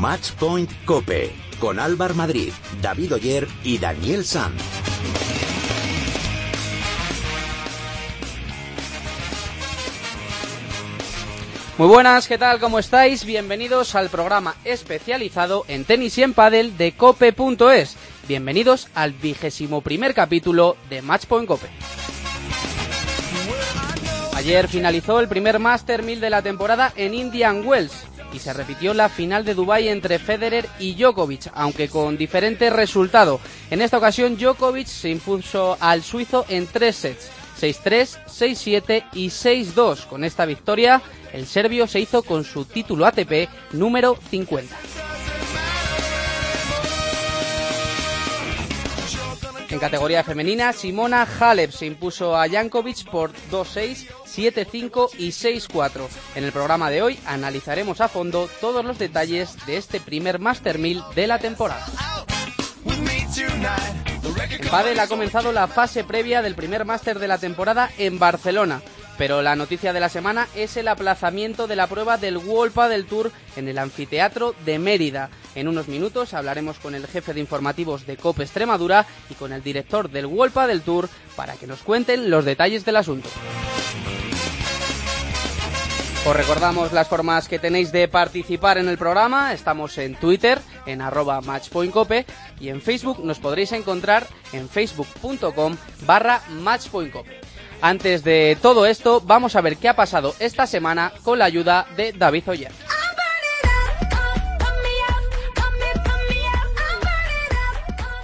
Match Point Cope con Álvar Madrid, David Oyer y Daniel Sanz. Muy buenas, ¿qué tal? ¿Cómo estáis? Bienvenidos al programa especializado en tenis y en pádel de cope.es. Bienvenidos al vigésimo primer capítulo de Matchpoint Cope. Ayer finalizó el primer Master 1000 de la temporada en Indian Wells y se repitió la final de Dubai entre Federer y Djokovic, aunque con diferente resultado. En esta ocasión Djokovic se impuso al suizo en tres sets, 6-3, 6-7 y 6-2. Con esta victoria, el serbio se hizo con su título ATP número 50. En categoría femenina, Simona Halep se impuso a Jankovic por 2-6, 7-5 y 6-4. En el programa de hoy analizaremos a fondo todos los detalles de este primer Master 1000 de la temporada. En Padel ha comenzado la fase previa del primer Master de la temporada en Barcelona. Pero la noticia de la semana es el aplazamiento de la prueba del World Padel Tour en el anfiteatro de Mérida. En unos minutos hablaremos con el jefe de informativos de COPE Extremadura y con el director del World Padel Tour para que nos cuenten los detalles del asunto. Os recordamos las formas que tenéis de participar en el programa. Estamos en Twitter, en arroba matchpointcope y en Facebook nos podréis encontrar en facebook.com barra matchpointcope. Antes de todo esto, vamos a ver qué ha pasado esta semana con la ayuda de David Oyer.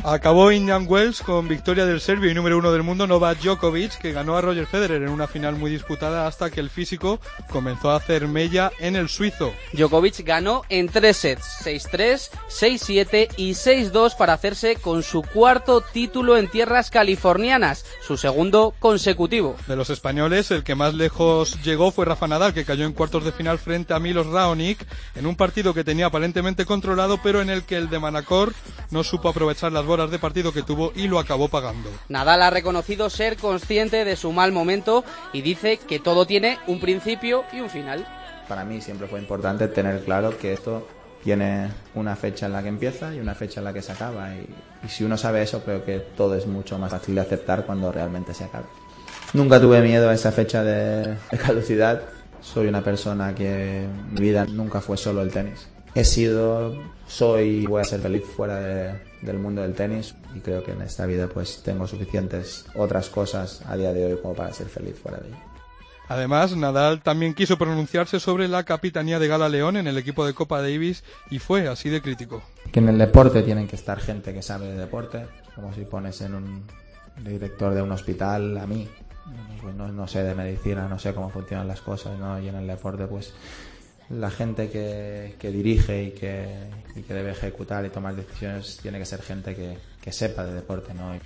Acabó Indian Wells con victoria del serbio y número uno del mundo Novak Djokovic, que ganó a Roger Federer en una final muy disputada hasta que el físico comenzó a hacer mella en el suizo. Djokovic ganó en tres sets, 6-3, 6-7 y 6-2 para hacerse con su cuarto título en tierras californianas, su segundo consecutivo. De los españoles, el que más lejos llegó fue Rafa Nadal, que cayó en cuartos de final frente a Milos Raonic en un partido que tenía aparentemente controlado, pero en el que el de Manacor no supo aprovechar las horas de partido que tuvo y lo acabó pagando. Nadal ha reconocido ser consciente de su mal momento y dice que todo tiene un principio y un final. Para mí siempre fue importante tener claro que esto tiene una fecha en la que empieza y una fecha en la que se acaba. Y, y si uno sabe eso, creo que todo es mucho más fácil de aceptar cuando realmente se acabe. Nunca tuve miedo a esa fecha de, de caducidad. Soy una persona que mi vida nunca fue solo el tenis. He sido, soy y voy a ser feliz fuera de, del mundo del tenis y creo que en esta vida pues tengo suficientes otras cosas a día de hoy como para ser feliz fuera de ella. Además, Nadal también quiso pronunciarse sobre la capitanía de Gala León en el equipo de Copa Davis y fue así de crítico. Que en el deporte tienen que estar gente que sabe de deporte, como si pones en un director de un hospital a mí. No, no, no sé de medicina, no sé cómo funcionan las cosas, ¿no? Y en el deporte pues la gente que, dirige y que, debe ejecutar y tomar decisiones tiene que ser gente que, que sepa de deporte, ¿no?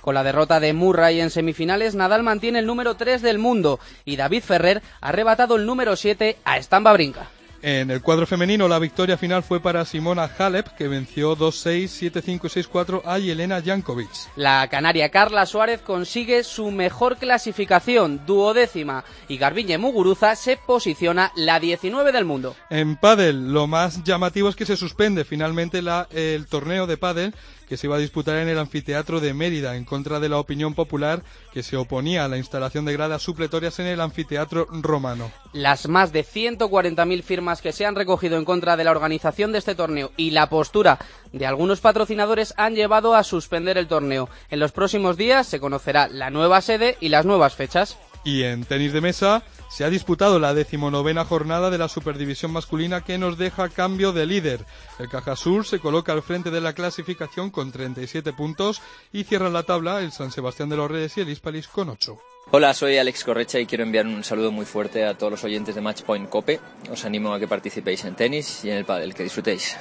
Con la derrota de Murray en semifinales, Nadal mantiene el número 3 del mundo y David Ferrer ha arrebatado el número 7 a Stamba Brinca. En el cuadro femenino, la victoria final fue para Simona Halep, que venció 2-6, 7-5 y 6-4 a Yelena Jankovic. La canaria Carla Suárez consigue su mejor clasificación, duodécima, y Garbiñe Muguruza se posiciona la 19 del mundo. En pádel, lo más llamativo es que se suspende finalmente la, el torneo de pádel que se iba a disputar en el anfiteatro de Mérida en contra de la opinión popular que se oponía a la instalación de gradas supletorias en el anfiteatro romano. Las más de 140.000 firmas que se han recogido en contra de la organización de este torneo y la postura de algunos patrocinadores han llevado a suspender el torneo. En los próximos días se conocerá la nueva sede y las nuevas fechas. Y en tenis de mesa se ha disputado la decimonovena jornada de la Superdivisión masculina que nos deja cambio de líder. El Cajasur se coloca al frente de la clasificación con 37 puntos y cierra la tabla el San Sebastián de los Reyes y el Hispalis con 8. Hola, soy Alex Correcha y quiero enviar un saludo muy fuerte a todos los oyentes de Matchpoint Cope. Os animo a que participéis en tenis y en el pádel, que disfrutéis.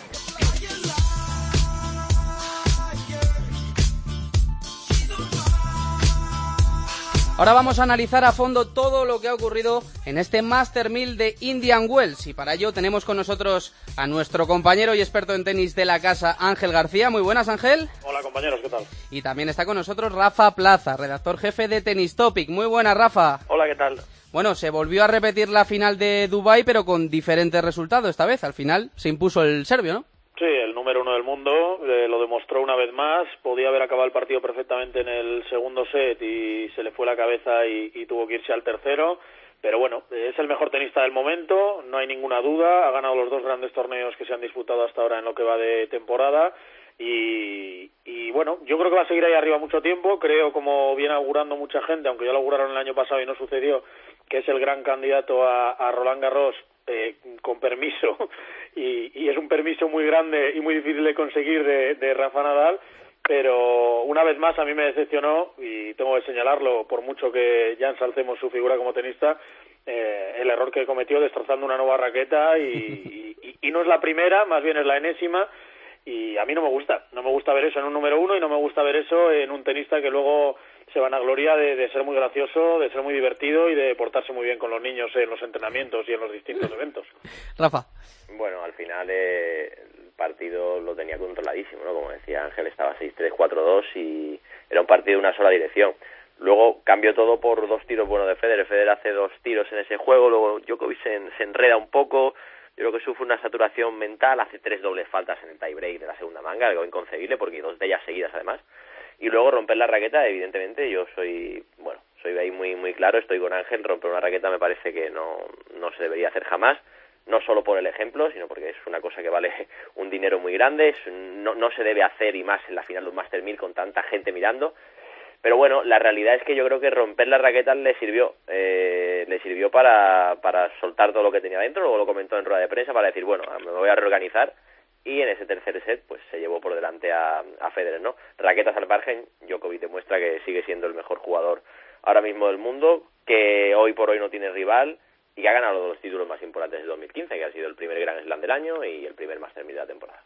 Ahora vamos a analizar a fondo todo lo que ha ocurrido en este Master 1000 de Indian Wells y para ello tenemos con nosotros a nuestro compañero y experto en tenis de la casa, Ángel García. Muy buenas, Ángel. Hola, compañeros, ¿qué tal? Y también está con nosotros Rafa Plaza, redactor jefe de Tennis Topic. Muy buenas, Rafa. Hola, ¿qué tal? Bueno, se volvió a repetir la final de Dubai, pero con diferentes resultados esta vez. Al final se impuso el serbio, ¿no? Sí, el número uno del mundo eh, lo demostró una vez más. Podía haber acabado el partido perfectamente en el segundo set y se le fue la cabeza y, tuvo que irse al tercero. Pero bueno, es el mejor tenista del momento, no hay ninguna duda. Ha ganado los dos grandes torneos que se han disputado hasta ahora en lo que va de temporada. Y, y, bueno, yo creo que va a seguir ahí arriba mucho tiempo. Creo, como viene augurando mucha gente, aunque ya lo auguraron el año pasado y no sucedió, que es el gran candidato a Roland Garros eh, con permiso. Y, y, es un permiso muy grande y muy difícil de conseguir de, de Rafa Nadal. Pero una vez más a mí me decepcionó y tengo que señalarlo, por mucho que ya ensalcemos su figura como tenista, eh, el error que cometió destrozando una nueva raqueta y, y, y no es la primera, más bien es la enésima y a mí no me gusta, no me gusta ver eso en un número uno y no me gusta ver eso en un tenista que luego se van a gloria de, de, ser muy gracioso, de ser muy divertido y de portarse muy bien con los niños en los entrenamientos y en los distintos eventos. Rafa. Bueno, al final eh, el partido lo tenía controladísimo, ¿no? Como decía Ángel, estaba 6-3, 4-2 y era un partido de una sola dirección. Luego cambió todo por dos tiros buenos de Federer. Federer hace dos tiros en ese juego, luego Djokovic se, se enreda un poco, yo creo que sufre una saturación mental, hace tres dobles faltas en el tiebreak de la segunda manga, algo inconcebible porque dos de ellas seguidas además. Y luego romper la raqueta, evidentemente, yo soy, bueno, soy ahí muy muy claro, estoy con Ángel, romper una raqueta me parece que no, no se debería hacer jamás, no solo por el ejemplo, sino porque es una cosa que vale un dinero muy grande, es, no, no se debe hacer y más en la final de un Master 1000 con tanta gente mirando. Pero bueno, la realidad es que yo creo que romper las raquetas le sirvió, eh, le sirvió para, para soltar todo lo que tenía dentro, luego lo comentó en rueda de prensa para decir, bueno, me voy a reorganizar y en ese tercer set pues se llevó por delante a, a Federer, ¿no? Raquetas al margen, Djokovic demuestra que sigue siendo el mejor jugador ahora mismo del mundo, que hoy por hoy no tiene rival y que ha ganado los títulos más importantes del 2015, que ha sido el primer Grand Slam del año y el primer Master 1000 de la temporada.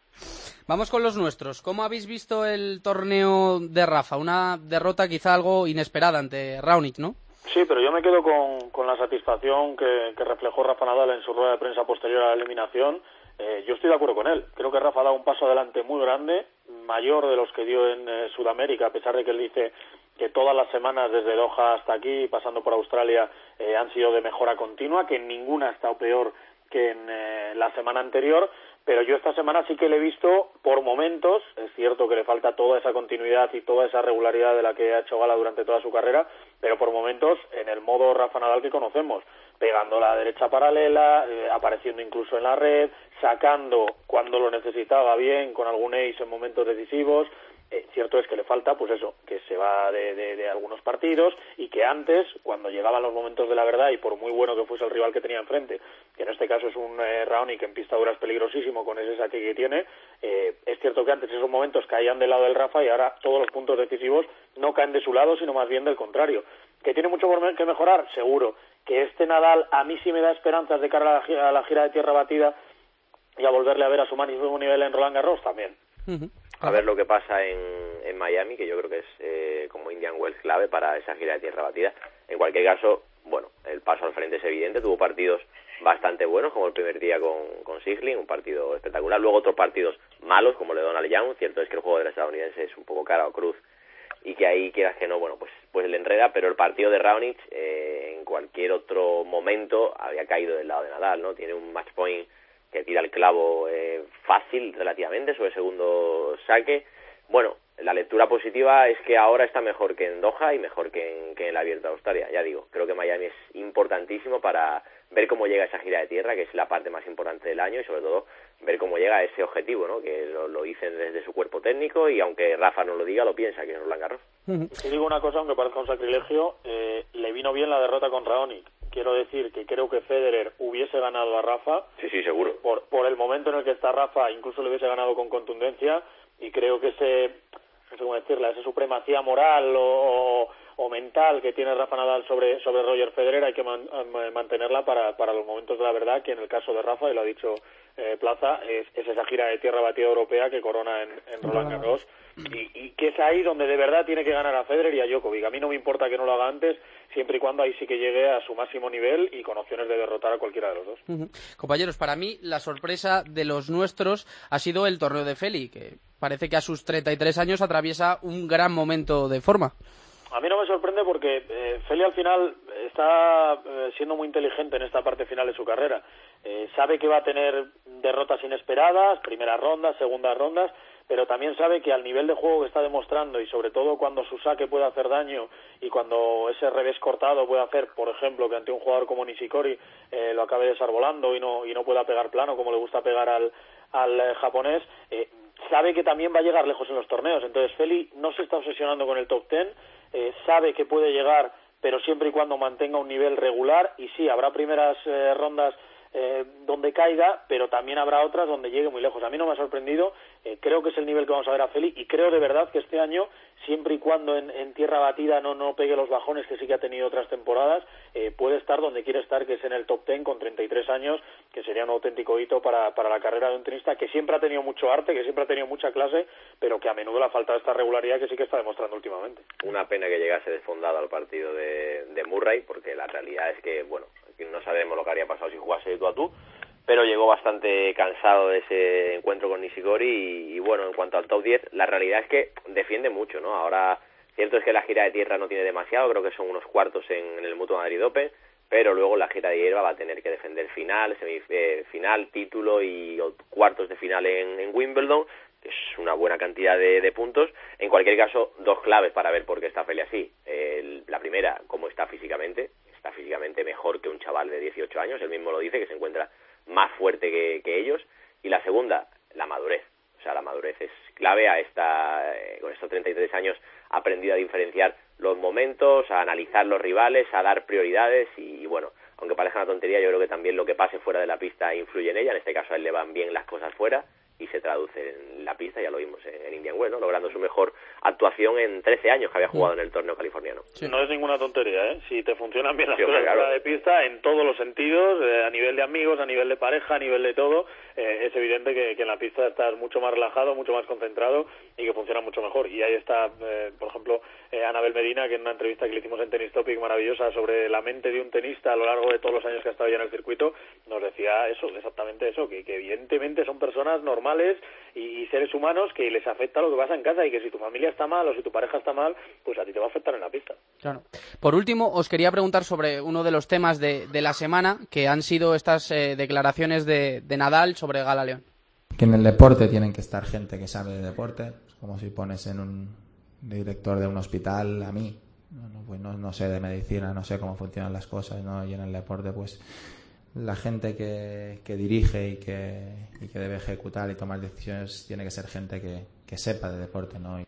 Vamos con los nuestros. ¿Cómo habéis visto el torneo de Rafa? Una derrota quizá algo inesperada ante Raonic, ¿no? Sí, pero yo me quedo con, con la satisfacción que, que, reflejó Rafa Nadal en su rueda de prensa posterior a la eliminación. Eh, yo estoy de acuerdo con él. Creo que Rafa ha dado un paso adelante muy grande, mayor de los que dio en eh, Sudamérica, a pesar de que él dice que todas las semanas desde Doha hasta aquí, pasando por Australia, eh, han sido de mejora continua, que ninguna ha estado peor que en eh, la semana anterior, pero yo esta semana sí que le he visto por momentos, es cierto que le falta toda esa continuidad y toda esa regularidad de la que ha hecho gala durante toda su carrera, pero por momentos en el modo Rafa Nadal que conocemos, pegando la derecha paralela, eh, apareciendo incluso en la red, sacando cuando lo necesitaba bien, con algún ace en momentos decisivos, eh, cierto es que le falta, pues eso, que se va de, de, algunos partidos y que antes, cuando llegaban los momentos de la verdad y por muy bueno que fuese el rival que tenía enfrente, que en este caso es un eh, Raonic en pista dura es peligrosísimo con ese saque que tiene, eh, es cierto que antes esos momentos caían del lado del Rafa y ahora todos los puntos decisivos no caen de su lado, sino más bien del contrario. ¿Que tiene mucho por que mejorar? Seguro. Que este Nadal a mí sí me da esperanzas de cara a la gira, a la gira de tierra batida y a volverle a ver a su máximo nivel en Roland Garros también. A ver lo que pasa en, Miami, que yo creo que es eh, como Indian Wells clave para esa gira de tierra batida. En cualquier caso, bueno, el paso al frente es evidente, tuvo partidos bastante buenos, como el primer día con, con un partido espectacular, luego otros partidos malos, como el de Donald Young, cierto es que el juego del estadounidense es un poco cara o cruz, y que ahí quieras que no, bueno, pues, pues le enreda, pero el partido de Raonic eh, en cualquier otro momento había caído del lado de Nadal, ¿no? Tiene un match point que tira el clavo eh, fácil relativamente sobre el segundo saque. Bueno, la lectura positiva es que ahora está mejor que en Doha y mejor que en, que en la Abierta de Australia. Ya digo, creo que Miami es importantísimo para ver cómo llega esa gira de tierra, que es la parte más importante del año, y sobre todo ver cómo llega a ese objetivo, ¿no? que lo, dicen desde su cuerpo técnico y aunque Rafa no lo diga, lo piensa, que es Roland Garros. Si digo una cosa, aunque parezca un sacrilegio, eh, le vino bien la derrota con Raonic. Quiero decir que creo que Federer hubiese ganado a Rafa. Sí, sí, seguro. Por, por el momento en el que está Rafa, incluso le hubiese ganado con contundencia y creo que ese, no sé cómo decirla, esa supremacía moral o, o mental que tiene Rafa Nadal sobre, sobre Roger Federer hay que man, mantenerla para, para los momentos de la verdad, que en el caso de Rafa, y lo ha dicho eh, Plaza, es, es, esa gira de tierra batida europea que corona en, en Roland Garros y, y, que es ahí donde de verdad tiene que ganar a Federer y a Djokovic. A mí no me importa que no lo haga antes, siempre y cuando ahí sí que llegue a su máximo nivel y con opciones de derrotar a cualquiera de los dos. Uh -huh. Compañeros, para mí la sorpresa de los nuestros ha sido el torneo de Feli, que parece que a sus 33 años atraviesa un gran momento de forma. A mí no me sorprende porque eh, Feli al final está eh, siendo muy inteligente en esta parte final de su carrera. Eh, sabe que va a tener derrotas inesperadas, primeras rondas, segundas rondas, pero también sabe que al nivel de juego que está demostrando y sobre todo cuando su saque puede hacer daño y cuando ese revés cortado puede hacer, por ejemplo, que ante un jugador como Nishikori eh, lo acabe desarbolando y no, y no pueda pegar plano como le gusta pegar al, al eh, japonés, eh, sabe que también va a llegar lejos en los torneos. Entonces Feli no se está obsesionando con el top ten, eh, sabe que puede llegar, pero siempre y cuando mantenga un nivel regular. Y sí, habrá primeras eh, rondas eh, donde caiga, pero también habrá otras donde llegue muy lejos. A mí no me ha sorprendido, eh, creo que es el nivel que vamos a ver a Feli y creo de verdad que este año, siempre y cuando en, tierra batida no, no pegue los bajones que sí que ha tenido otras temporadas, eh, puede estar donde quiere estar, que es en el top ten con 33 años, que sería un auténtico hito para, para la carrera de un tenista que siempre ha tenido mucho arte, que siempre ha tenido mucha clase, pero que a menudo le ha faltado esta regularidad que sí que está demostrando últimamente. Una pena que llegase desfondado al partido de, de Murray, porque la realidad es que, bueno, no sabemos lo que habría pasado si jugase de tú a tú, pero llegó bastante cansado de ese encuentro con Nishikori y, bueno, en cuanto al top 10, la realidad es que defiende mucho, ¿no? Ahora, cierto es que la gira de tierra no tiene demasiado, creo que son unos cuartos en, el Mutuo Madrid Open, pero luego la gira de hierba va a tener que defender final, semifinal, título y cuartos de final en, Wimbledon, que es una buena cantidad de, de, puntos. En cualquier caso, dos claves para ver por qué está Feli así. La primera, cómo está físicamente, está físicamente mejor que un chaval de 18 años, él mismo lo dice, que se encuentra más fuerte que, que ellos. Y la segunda, la madurez. O sea, la madurez es clave a esta, eh, con estos 33 años ha aprendido a diferenciar los momentos, a analizar los rivales, a dar prioridades y, y, bueno, aunque parezca una tontería, yo creo que también lo que pase fuera de la pista influye en ella. En este caso a él le van bien las cosas fuera y se traduce en la pista, ya lo vimos en, Indian Wells, ¿no? logrando su mejor actuación en 13 años que había jugado en el torneo californiano. Sí. No es ninguna tontería, ¿eh? Si te funcionan bien las sí, cosas claro. de pista en todos los sentidos, eh, a nivel de amigos, a nivel de pareja, a nivel de todo, eh, es evidente que, que, en la pista estás mucho más relajado, mucho más concentrado y que funciona mucho mejor. Y ahí está, eh, por ejemplo, Anabel Medina, que en una entrevista que le hicimos en Tennis Topic maravillosa sobre la mente de un tenista a lo largo de todos los años que ha estado ya en el circuito, nos decía eso, exactamente eso, que, que evidentemente son personas normales y, y, seres humanos que les afecta lo que pasa en casa y que si tu familia está mal o si tu pareja está mal, pues a ti te va a afectar en la pista. Claro. Por último, os quería preguntar sobre uno de los temas de, de la semana, que han sido estas eh, declaraciones de, de, Nadal sobre Gala León. Que en el deporte tienen que estar gente que sabe de deporte, como si pones en un director de un hospital a mí. No, pues no, no sé de medicina, no sé cómo funcionan las cosas, ¿no? Y en el deporte, pues la gente que, que dirige y que, y que, debe ejecutar y tomar decisiones tiene que ser gente que, que sepa de deporte, ¿no?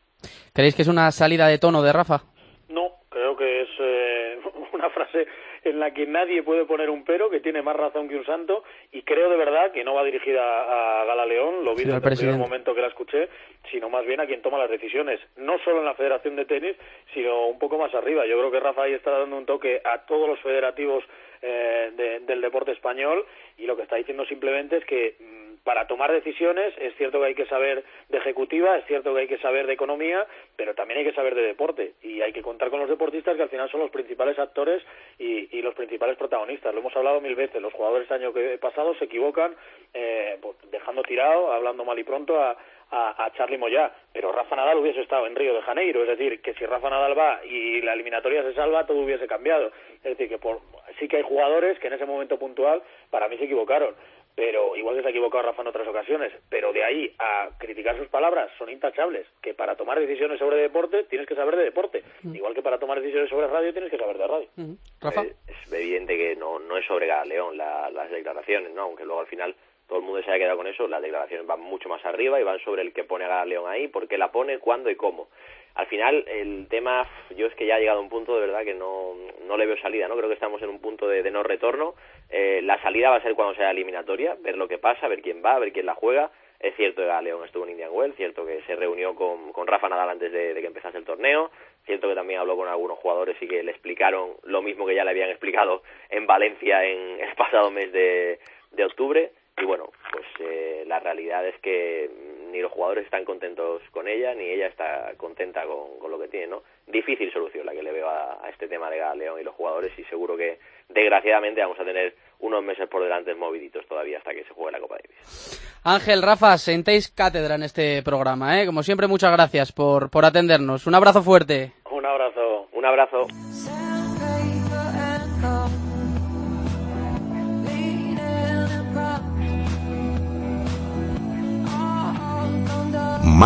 ¿Creéis que es una salida de tono de Rafa? No, creo que es eh, una frase en la que nadie puede poner un pero, que tiene más razón que un santo, y creo de verdad que no va dirigida a Gala León, lo vi desde el primer momento que la escuché, sino más bien a quien toma las decisiones, no solo en la Federación de Tenis, sino un poco más arriba. Yo creo que Rafa ahí está dando un toque a todos los federativos eh, de, del deporte español y lo que está diciendo simplemente es que mmm, para tomar decisiones es cierto que hay que saber de ejecutiva, es cierto que hay que saber de economía, pero también hay que saber de deporte y hay que contar con los deportistas que al final son los principales actores y, y los principales protagonistas. Lo hemos hablado mil veces, los jugadores año que pasado se equivocan eh, pues dejando tirado, hablando mal y pronto a, a, a Charlie Moyá, pero Rafa Nadal hubiese estado en Río de Janeiro, es decir, que si Rafa Nadal va y la eliminatoria se salva, todo hubiese cambiado. Es decir, que por, sí que hay jugadores que en ese momento puntual para mí se equivocaron, pero igual que se ha equivocado Rafa en otras ocasiones, pero de ahí a criticar sus palabras son intachables, que para tomar decisiones sobre deporte tienes que saber de deporte, mm. igual que para tomar decisiones sobre radio tienes que saber de radio. Mm. ¿Rafa? Es evidente que no, no es sobre León la, las declaraciones, ¿no? aunque luego al final todo el mundo se haya quedado con eso, las declaraciones van mucho más arriba y van sobre el que pone a León ahí, por qué la pone, cuándo y cómo. Al final, el tema, yo es que ya ha llegado a un punto de verdad que no, no le veo salida, ¿no? Creo que estamos en un punto de, no retorno. Eh, la salida va a ser cuando sea eliminatoria, ver lo que pasa, ver quién va, ver quién la juega. Es cierto que León estuvo en Indian Wells, cierto que se reunió con, con Rafa Nadal antes de, de que empezase el torneo, cierto que también habló con algunos jugadores y que le explicaron lo mismo que ya le habían explicado en Valencia en el pasado mes de, de octubre y bueno, pues eh, la realidad es que ni los jugadores están contentos con ella, ni ella está contenta con, con lo que tiene, ¿no? Difícil solución la que le veo a, a este tema de León y los jugadores y seguro que desgraciadamente vamos a tener unos meses por delante moviditos todavía hasta que se juegue la Copa Davis. Ángel, Rafa, sentéis cátedra en este programa, ¿eh? Como siempre, muchas gracias por, por atendernos. Un abrazo fuerte. Un abrazo. Un abrazo.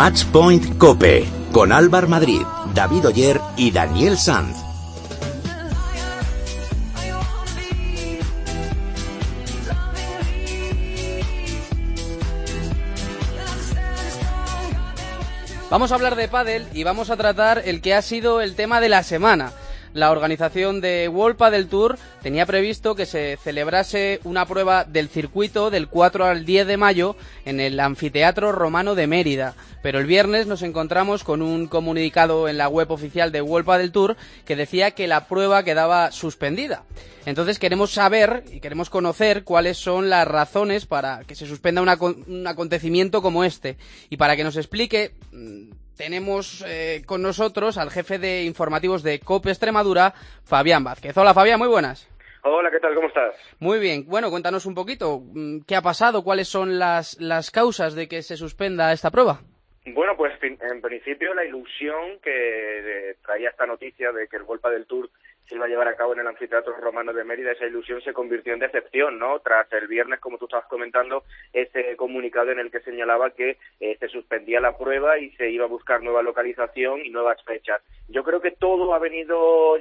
Match Point Cope con Álvar Madrid, David Oyer y Daniel Sanz. Vamos a hablar de pádel y vamos a tratar el que ha sido el tema de la semana. La organización de World Padel Tour tenía previsto que se celebrase una prueba del circuito del 4 al 10 de mayo en el Anfiteatro Romano de Mérida. Pero el viernes nos encontramos con un comunicado en la web oficial de World Padel Tour que decía que la prueba quedaba suspendida. Entonces queremos saber y queremos conocer cuáles son las razones para que se suspenda un acontecimiento como este. Y para que nos explique, mm, tenemos eh, con nosotros al jefe de informativos de COPE Extremadura, Fabián Vázquez. Hola Fabián, muy buenas. Hola, ¿qué tal? ¿Cómo estás? Muy bien. Bueno, cuéntanos un poquito, mm, ¿qué ha pasado? ¿Cuáles son las, las causas de que se suspenda esta prueba? Bueno, pues en principio la ilusión que traía esta noticia de que el Golpa del Tour se iba a llevar a cabo en el Anfiteatro Romano de Mérida, esa ilusión se convirtió en decepción, ¿no? Tras el viernes, como tú estabas comentando, ese comunicado en el que señalaba que eh, se suspendía la prueba y se iba a buscar nueva localización y nuevas fechas. Yo creo que todo ha venido,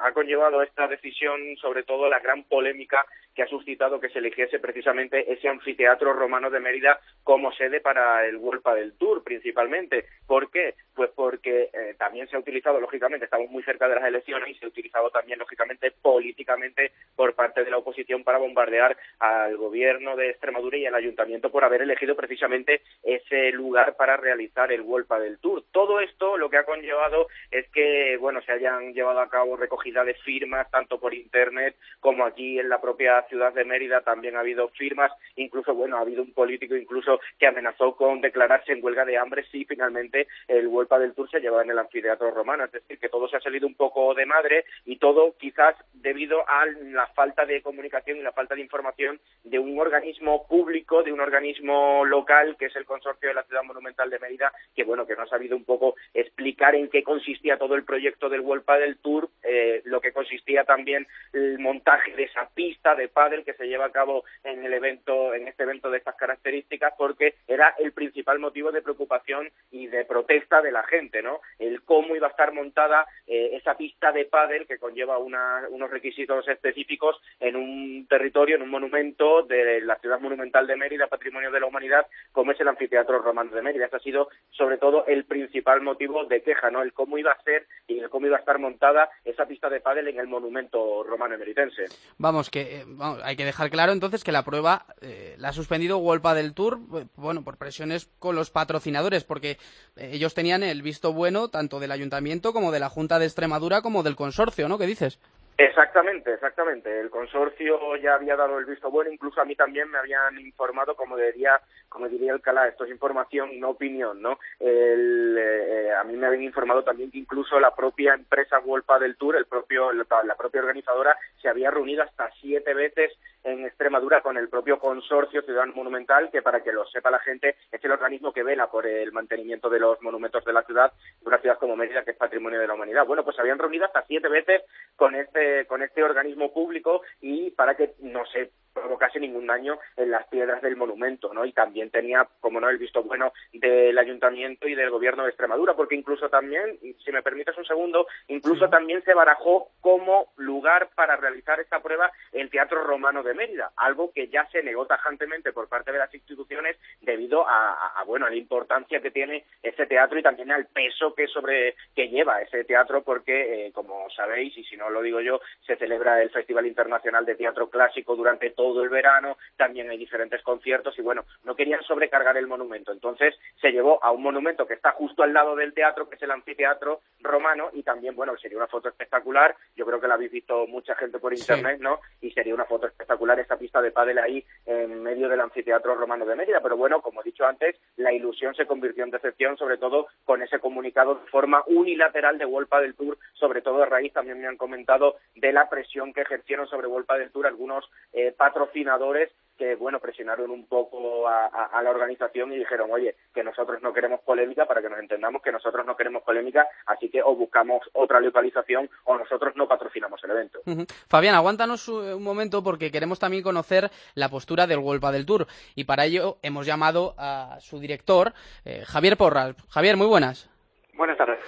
ha conllevado esta decisión, sobre todo la gran polémica que ha suscitado que se eligiese precisamente ese anfiteatro romano de Mérida como sede para el World del Tour, principalmente. ¿Por qué? Pues porque eh, también se ha utilizado, lógicamente, estamos muy cerca de las elecciones y se ha utilizado también, lógicamente, políticamente por parte de la oposición para bombardear al gobierno de Extremadura y al ayuntamiento por haber elegido precisamente ese lugar para realizar el World del Tour. Todo esto lo que ha conllevado es que, bueno, se hayan llevado a cabo recogida de firmas tanto por internet como aquí en la propia ciudad de Mérida también ha habido firmas, incluso, bueno, ha habido un político incluso que amenazó con declararse en huelga de hambre si finalmente el Del Tour se llevaba en el anfiteatro romano. Es decir, que todo se ha salido un poco de madre y todo quizás debido a la falta de comunicación y la falta de información de un organismo público, de un organismo local, que es el Consorcio de la Ciudad Monumental de Mérida, que, bueno, que no ha sabido un poco explicar en qué consistía todo el proyecto del Huelpa del Tour, eh, lo que consistía también el montaje de esa pista de pádel que se lleva a cabo en el evento, en este evento de estas características, porque era el principal motivo de preocupación y de protesta de la gente, ¿no? El cómo iba a estar montada eh, esa pista de pádel que conlleva unos requisitos específicos en un territorio, en un monumento de la ciudad monumental de Mérida, patrimonio de la humanidad, como es el anfiteatro romano de Mérida. Este ha sido, sobre todo, el principal motivo de queja, ¿no? El cómo iba a ser y el cómo iba a estar montada esa pista de pádel en el monumento romano emeritense. Vamos, que eh, hay que dejar claro entonces que la prueba eh, la ha suspendido Wolpa del Tour, bueno, por presiones con los patrocinadores, porque ellos tenían el visto bueno tanto del ayuntamiento como de la Junta de Extremadura como del consorcio, ¿no? ¿Qué dices? Exactamente, exactamente. El consorcio ya había dado el visto bueno, incluso a mí también me habían informado, como diría, como diría el Calá, esto es información y no opinión, ¿no? El, eh, a mí me habían informado también que incluso la propia empresa Wolpa del Tour, el propio, la propia organizadora, se había reunido hasta siete veces en Extremadura con el propio consorcio Ciudadano Monumental, que para que lo sepa la gente, es el organismo que vela por el mantenimiento de los monumentos de la ciudad, de una ciudad como Mérida, que es patrimonio de la humanidad. Bueno, pues se habían reunido hasta siete veces con este, con este organismo público y para que no se provocase ningún daño en las piedras del monumento, ¿no? Y también tenía, como no, el visto bueno del ayuntamiento y del gobierno de Extremadura, porque incluso también, si me permites un segundo, incluso también se barajó como lugar para realizar esta prueba el Teatro Romano de Mérida, algo que ya se negó tajantemente por parte de las instituciones debido a, bueno, a la importancia que tiene ese teatro y también al peso que sobre que lleva ese teatro, porque, eh, como sabéis, y si no lo digo yo, se celebra el Festival Internacional de Teatro Clásico durante todo todo el verano, también hay diferentes conciertos y bueno, no querían sobrecargar el monumento. Entonces se llevó a un monumento que está justo al lado del teatro, que es el anfiteatro romano y también, bueno, sería una foto espectacular. Yo creo que la habéis visto mucha gente por internet, ¿no? Y sería una foto espectacular esa pista de pádel ahí en medio del anfiteatro romano de Mérida. Pero bueno, como he dicho antes, la ilusión se convirtió en decepción, sobre todo con ese comunicado de forma unilateral de Wolpa del Tour, sobre todo a raíz, también me han comentado, de la presión que ejercieron sobre Wolpa del Tour algunos eh, patrocinadores que bueno presionaron un poco a, la organización y dijeron oye que nosotros no queremos polémica para que nos entendamos que nosotros no queremos polémica así que o buscamos otra localización o nosotros no patrocinamos el evento Fabián aguántanos un momento porque queremos también conocer la postura del Golpa del Tour. Y para ello hemos llamado a su director eh, Javier Porras Javier muy buenas. Buenas tardes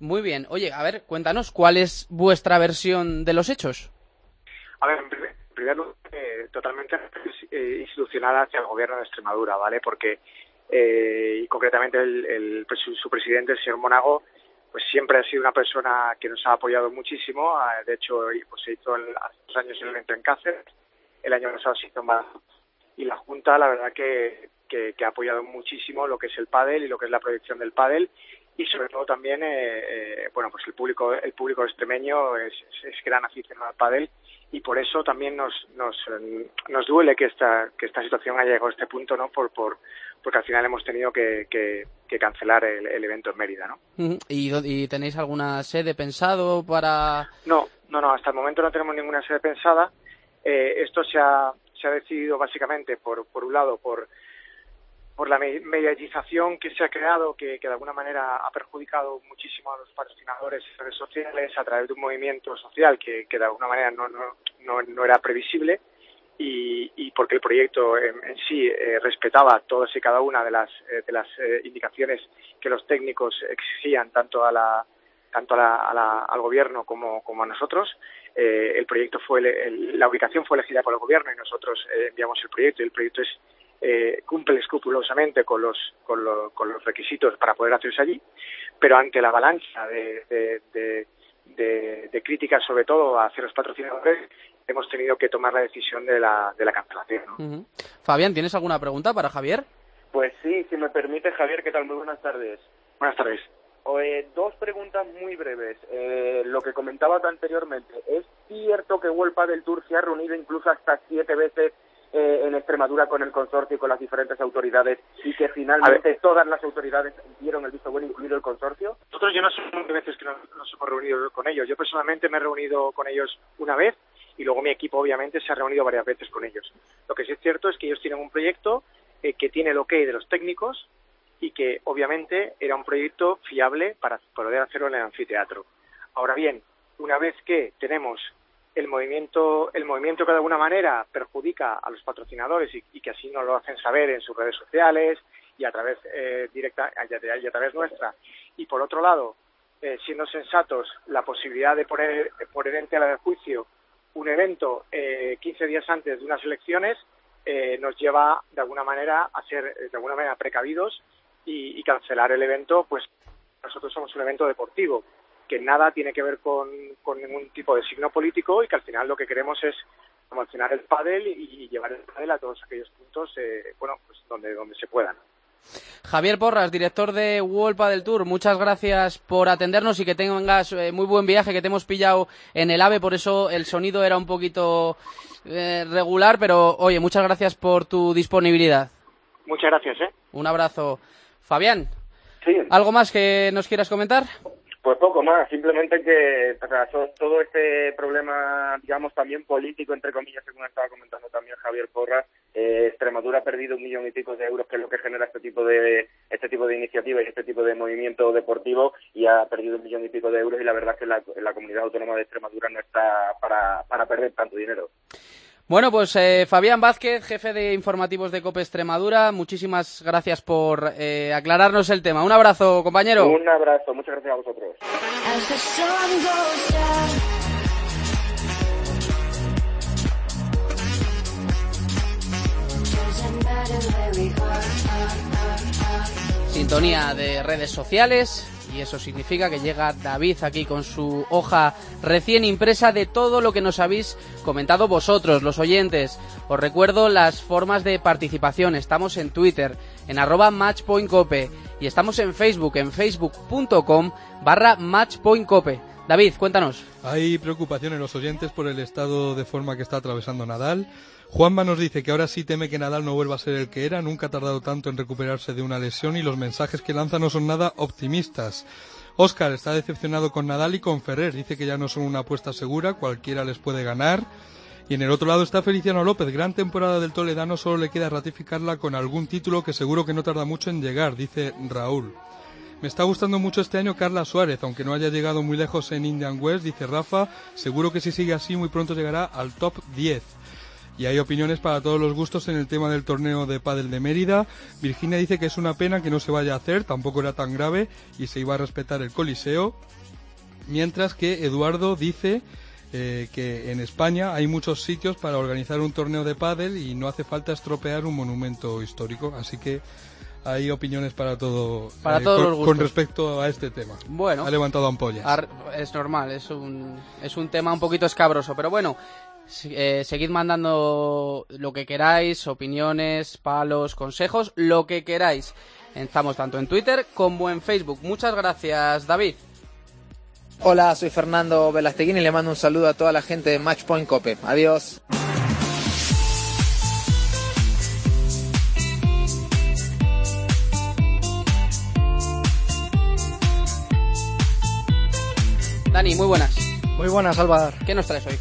muy bien. Oye a ver cuéntanos cuál es vuestra versión de los hechos a ver en primer lugar eh, totalmente eh, institucional hacia el gobierno de Extremadura, ¿vale? Porque, eh, y concretamente el, su presidente, el señor Monago, pues siempre ha sido una persona que nos ha apoyado muchísimo. Ah, de hecho, pues se hizo hace dos años el evento en Cáceres, el año pasado se hizo en Badajoz. Y la Junta, la verdad que, que, ha apoyado muchísimo lo que es el pádel y lo que es la proyección del pádel y sobre todo también eh, bueno pues el público el público extremeño es, es, es gran aficionado al pádel y por eso también nos, nos, nos duele que esta, que esta situación haya llegado a este punto, ¿no? Por, por, porque al final hemos tenido que, que, cancelar el, evento en Mérida, ¿no? ¿Y, ¿Y, tenéis alguna sede pensado para...? No, no, no, hasta el momento no tenemos ninguna sede pensada. Eh, esto se ha, se ha decidido básicamente, por, por un lado, por por la mediatización que se ha creado, que, de alguna manera ha perjudicado muchísimo a los patrocinadores y redes sociales a través de un movimiento social que, de alguna manera no, no, no, era previsible y, y, porque el proyecto en, sí eh, respetaba todas y cada una de las, eh, de las eh, indicaciones que los técnicos exigían tanto a la tanto a la, al gobierno como, como a nosotros. el proyecto fue la ubicación fue elegida por el gobierno y nosotros enviamos el proyecto y el proyecto es eh, cumple escrupulosamente con los, con, con, los requisitos para poder hacerse allí, pero ante la avalancha de, de, críticas, sobre todo hacia los patrocinadores, hemos tenido que tomar la decisión de la, de la cancelación. Fabián, ¿tienes alguna pregunta para Javier? Pues sí, si me permite, Javier, ¿qué tal? Muy buenas tardes. Buenas tardes. Eh, dos preguntas muy breves. Eh, lo que comentabas anteriormente, ¿es cierto que Huelpa del Tour se ha reunido incluso hasta siete veces eh, en Extremadura con el consorcio y con las diferentes autoridades y que finalmente todas las autoridades dieron el visto bueno, incluido el consorcio? Nosotros yo no sé cuántas veces que nos, hemos reunido con ellos. Yo personalmente me he reunido con ellos una vez y luego mi equipo obviamente se ha reunido varias veces con ellos. Lo que sí es cierto es que ellos tienen un proyecto eh, que tiene el ok de los técnicos y que obviamente era un proyecto fiable para poder hacerlo en el anfiteatro. Ahora bien, una vez que tenemos el movimiento, el movimiento que de alguna manera perjudica a los patrocinadores y, que así nos lo hacen saber en sus redes sociales y a través eh, directa y a, través nuestra. Y por otro lado, eh, siendo sensatos, la posibilidad de poner, poner en tela de juicio un evento eh, 15 días antes de unas elecciones eh, nos lleva de alguna manera a ser de alguna manera precavidos y, y cancelar el evento, pues nosotros somos un evento deportivo que nada tiene que ver con, ningún tipo de signo político y que al final lo que queremos es promocionar el pádel y, llevar el pádel a todos aquellos puntos, eh, bueno, pues donde, donde se puedan. Javier Porras, director de World Padel Tour, muchas gracias por atendernos y que tengas eh, muy buen viaje, que te hemos pillado en el AVE, por eso el sonido era un poquito eh, regular, pero oye, muchas gracias por tu disponibilidad. Muchas gracias, ¿eh? Un abrazo. Fabián, sí. ¿algo más que nos quieras comentar? Pues poco más, simplemente que todo este problema, digamos, también político, entre comillas, según estaba comentando también Javier Porras, eh, Extremadura ha perdido un millón y pico de euros, que es lo que genera este tipo de este tipo de iniciativas y este tipo de movimiento deportivo, y ha perdido un millón y pico de euros, y la verdad es que la, la comunidad autónoma de Extremadura no está para, para perder tanto dinero. Bueno, pues eh, Fabián Vázquez, jefe de informativos de COPE Extremadura, muchísimas gracias por eh, aclararnos el tema. Un abrazo, compañero. Un abrazo, muchas gracias a vosotros. Sintonía de redes sociales, y eso significa que llega David aquí con su hoja recién impresa de todo lo que nos habéis comentado vosotros, los oyentes. Os recuerdo las formas de participación. Estamos en Twitter, en arroba matchpointcope y estamos en Facebook, en facebook.com barra matchpointcope. David, cuéntanos. Hay preocupación en los oyentes por el estado de forma que está atravesando Nadal. Juanma nos dice que ahora sí teme que Nadal no vuelva a ser el que era, nunca ha tardado tanto en recuperarse de una lesión y los mensajes que lanza no son nada optimistas. Oscar está decepcionado con Nadal y con Ferrer, dice que ya no son una apuesta segura, cualquiera les puede ganar. Y en el otro lado está Feliciano López. Gran temporada del Toledano, solo le queda ratificarla con algún título que seguro que no tarda mucho en llegar, dice Raúl. Me está gustando mucho este año Carla Suárez, aunque no haya llegado muy lejos en Indian Wells, dice Rafa. Seguro que si sigue así muy pronto llegará al top 10. Y hay opiniones para todos los gustos en el tema del torneo de pádel de Mérida. Virginia dice que es una pena que no se vaya a hacer, tampoco era tan grave y se iba a respetar el coliseo. Mientras que Eduardo dice eh, que en España hay muchos sitios para organizar un torneo de pádel y no hace falta estropear un monumento histórico. Así que hay opiniones para todo Para eh, todos con, los gustos. con respecto a este tema. Bueno. Ha levantado ampollas. Es normal, es un, es un tema un poquito escabroso, pero bueno, eh, seguid mandando lo que queráis, opiniones, palos, consejos, lo que queráis. Estamos tanto en Twitter como en Facebook. Muchas gracias, David. Hola, soy Fernando Velasteguín y le mando un saludo a toda la gente de Matchpoint Cope. Adiós. Dani, muy buenas. Muy buenas, Álvaro. ¿Qué nos traes hoy?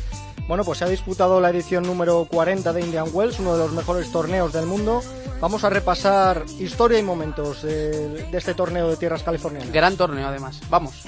Bueno, pues se ha disputado la edición número 40 de Indian Wells, uno de los mejores torneos del mundo. Vamos a repasar historia y momentos de, de este torneo de tierras californianas. Gran torneo, además. Vamos.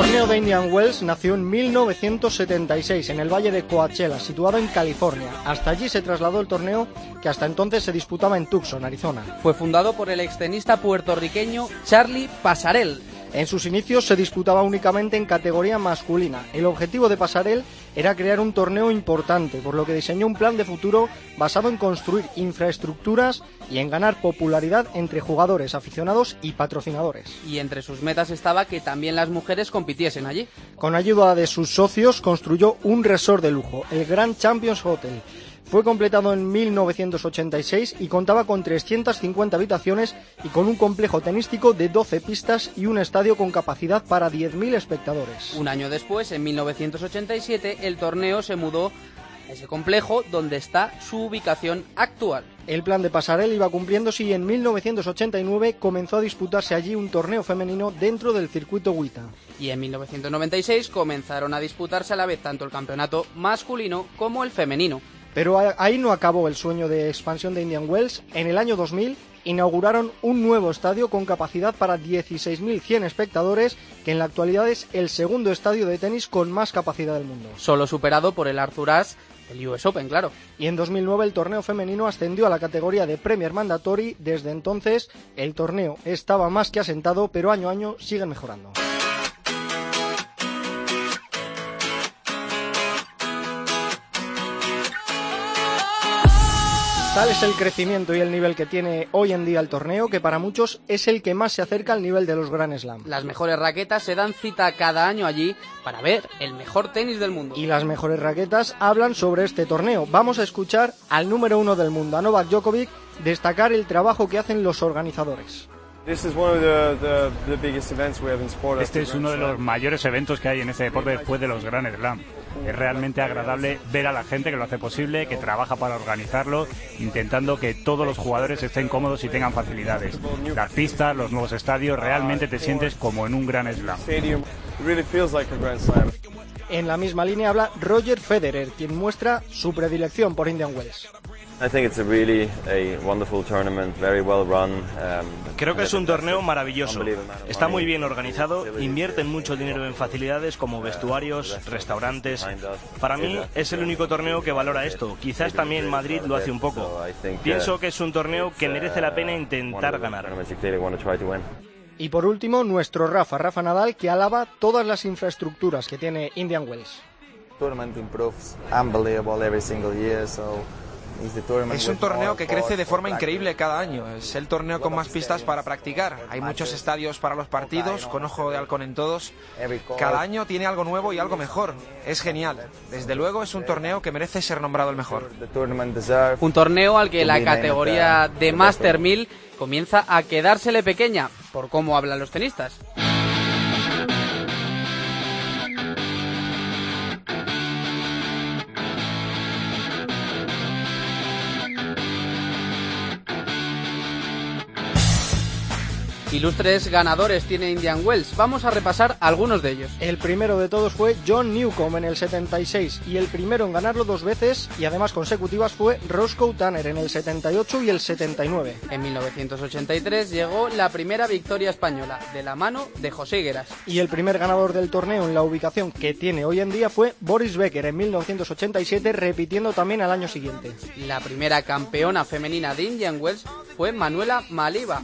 Torneo de Indian Wells nació en 1976 en el valle de Coachella, situado en California. Hasta allí se trasladó el torneo que hasta entonces se disputaba en Tucson, Arizona. Fue fundado por el extenista puertorriqueño Charlie Pasarel. En sus inicios se disputaba únicamente en categoría masculina. El objetivo de Pasarel era crear un torneo importante, por lo que diseñó un plan de futuro basado en construir infraestructuras y en ganar popularidad entre jugadores, aficionados y patrocinadores. Y entre sus metas estaba que también las mujeres compitiesen allí. Con ayuda de sus socios construyó un resort de lujo, el Grand Champions Hotel. Fue completado en 1986 y contaba con 350 habitaciones y con un complejo tenístico de 12 pistas y un estadio con capacidad para 10.000 espectadores. Un año después, en 1987, el torneo se mudó a ese complejo donde está su ubicación actual. El plan de Pasarel iba cumpliéndose y en 1989 comenzó a disputarse allí un torneo femenino dentro del circuito WITA. Y en 1996 comenzaron a disputarse a la vez tanto el campeonato masculino como el femenino. Pero ahí no acabó el sueño de expansión de Indian Wells. En el año 2000 inauguraron un nuevo estadio con capacidad para 16.100 espectadores, que en la actualidad es el segundo estadio de tenis con más capacidad del mundo. Solo superado por el Arthur Ashe del US Open, claro. Y en 2009 el torneo femenino ascendió a la categoría de Premier Mandatory. Desde entonces el torneo estaba más que asentado, pero año a año siguen mejorando. Tal es el crecimiento y el nivel que tiene hoy en día el torneo, que para muchos es el que más se acerca al nivel de los Grand Slam. Las mejores raquetas se dan cita cada año allí para ver el mejor tenis del mundo. Y las mejores raquetas hablan sobre este torneo. Vamos a escuchar al número uno del mundo, a Novak Djokovic, destacar el trabajo que hacen los organizadores. Este es uno de los mayores eventos que hay en este deporte después de los Grand Slam. Es realmente agradable ver a la gente que lo hace posible, que trabaja para organizarlo, intentando que todos los jugadores estén cómodos y tengan facilidades. Las pistas, los nuevos estadios, realmente te sientes como en un Grand Slam. En la misma línea habla Roger Federer, quien muestra su predilección por Indian Wells. Creo que es un torneo maravilloso. Está muy bien organizado, invierten mucho dinero en facilidades como vestuarios, restaurantes. Para mí es el único torneo que valora esto. Quizás también Madrid lo hace un poco. Pienso que es un torneo que merece la pena intentar ganar. Y por último, nuestro Rafa, Rafa Nadal, que alaba todas las infraestructuras que tiene Indian Wells. Es un torneo que crece de forma increíble cada año. Es el torneo con más pistas para practicar. Hay muchos estadios para los partidos, con ojo de halcón en todos. Cada año tiene algo nuevo y algo mejor. Es genial. Desde luego es un torneo que merece ser nombrado el mejor. Un torneo al que la categoría de Master 1000 comienza a quedársele pequeña por cómo hablan los tenistas. Ilustres ganadores tiene Indian Wells. Vamos a repasar algunos de ellos. El primero de todos fue John Newcomb en el 76 y el primero en ganarlo dos veces y además consecutivas fue Roscoe Tanner en el 78 y el 79. En 1983 llegó la primera victoria española de la mano de José Higueras. Y el primer ganador del torneo en la ubicación que tiene hoy en día fue Boris Becker en 1987 repitiendo también al año siguiente. La primera campeona femenina de Indian Wells fue Manuela Maliba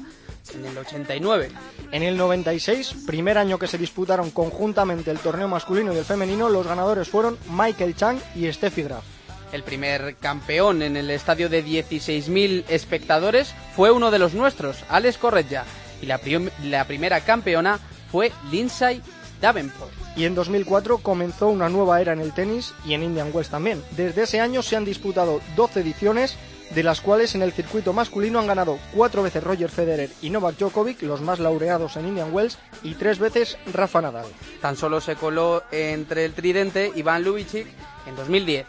en el 89. En el 96, primer año que se disputaron conjuntamente el torneo masculino y el femenino, los ganadores fueron Michael Chang y Steffi Graf. El primer campeón en el estadio de 16.000 espectadores fue uno de los nuestros, Alex Corretja, y la, la primera campeona fue Lindsay Davenport. Y en 2004 comenzó una nueva era en el tenis y en Indian Wells también. Desde ese año se han disputado 12 ediciones de las cuales en el circuito masculino han ganado cuatro veces Roger Federer y Novak Djokovic, los más laureados en Indian Wells, y tres veces Rafa Nadal. Tan solo se coló entre el tridente Iván Lubicic en 2010.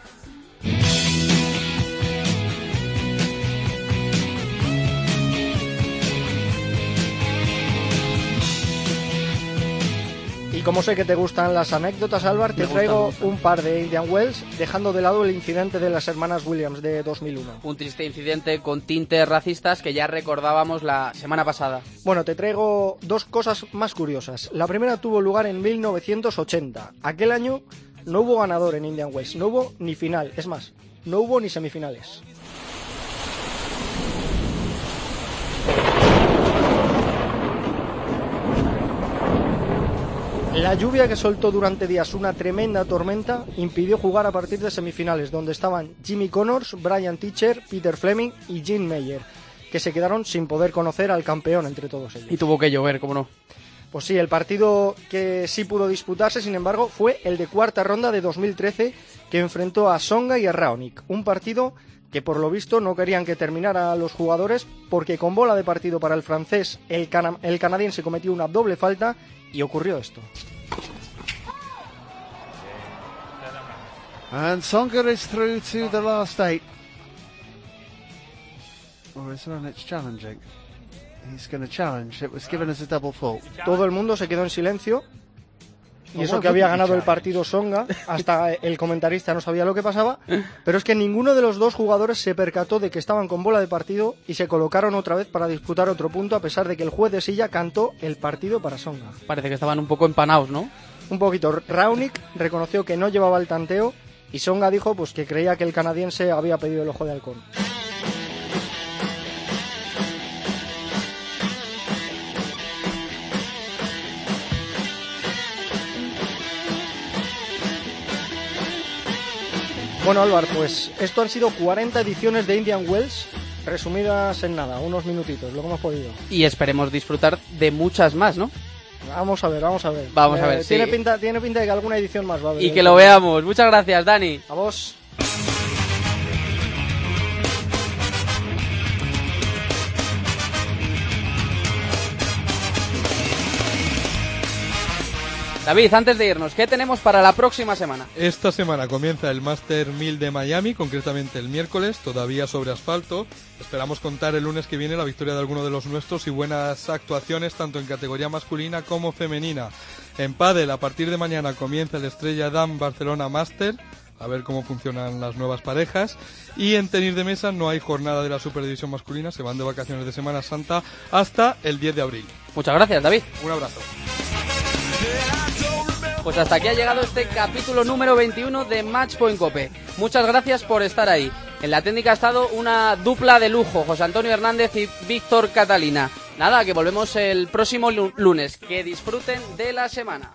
Y como sé que te gustan las anécdotas, Álvaro, te traigo un par de Indian Wells, dejando de lado el incidente de las hermanas Williams de 2001. Un triste incidente con tintes racistas que ya recordábamos la semana pasada. Bueno, te traigo dos cosas más curiosas. La primera tuvo lugar en 1980. Aquel año no hubo ganador en Indian Wells, no hubo ni final, es más, no hubo ni semifinales. La lluvia que soltó durante días una tremenda tormenta impidió jugar a partir de semifinales, donde estaban Jimmy Connors, Brian Teacher, Peter Fleming y Gene Meyer, que se quedaron sin poder conocer al campeón entre todos ellos. Y tuvo que llover, ¿cómo no? Pues sí, el partido que sí pudo disputarse, sin embargo, fue el de cuarta ronda de 2013, que enfrentó a Songa y a Raonic. Un partido que por lo visto no querían que terminara los jugadores porque con bola de partido para el francés el, el canadiense cometió una doble falta y ocurrió esto. And Songa is through to the last eight. Or is it challenging? He's going to challenge. It was given as a double fault. Todo el mundo se quedó en silencio. Y eso que había ganado el partido Songa, hasta el comentarista no sabía lo que pasaba, pero es que ninguno de los dos jugadores se percató de que estaban con bola de partido y se colocaron otra vez para disputar otro punto a pesar de que el juez de silla cantó el partido para Songa. Parece que estaban un poco empanados, ¿no? Un poquito. Raonic reconoció que no llevaba el tanteo y Songa dijo pues que creía que el canadiense había pedido el ojo de halcón. Bueno, Álvaro, pues esto han sido 40 ediciones de Indian Wells, resumidas en nada, unos minutitos, lo que hemos podido. Y esperemos disfrutar de muchas más, ¿no? Vamos a ver, vamos a ver. Vamos a ver, tiene Pinta, tiene pinta de que alguna edición más va a haber. Y que lo veamos. Muchas gracias, Dani. A vos. David, antes de irnos, ¿qué tenemos para la próxima semana? Esta semana comienza el Master 1000 de Miami, concretamente el miércoles, todavía sobre asfalto. Esperamos contar el lunes que viene la victoria de alguno de los nuestros y buenas actuaciones tanto en categoría masculina como femenina. En pádel, a partir de mañana comienza el Estrella Damm Barcelona Master, a ver cómo funcionan las nuevas parejas. Y en tenis de mesa no hay jornada de la Superdivisión masculina, se van de vacaciones de Semana Santa hasta el 10 de abril. Muchas gracias, David. Un abrazo. Pues hasta aquí ha llegado este capítulo número 21 de Matchpoint Cope. Muchas gracias por estar ahí. En la técnica ha estado una dupla de lujo, José Antonio Hernández y Víctor Catalina. Nada, que volvemos el próximo lunes. Que disfruten de la semana.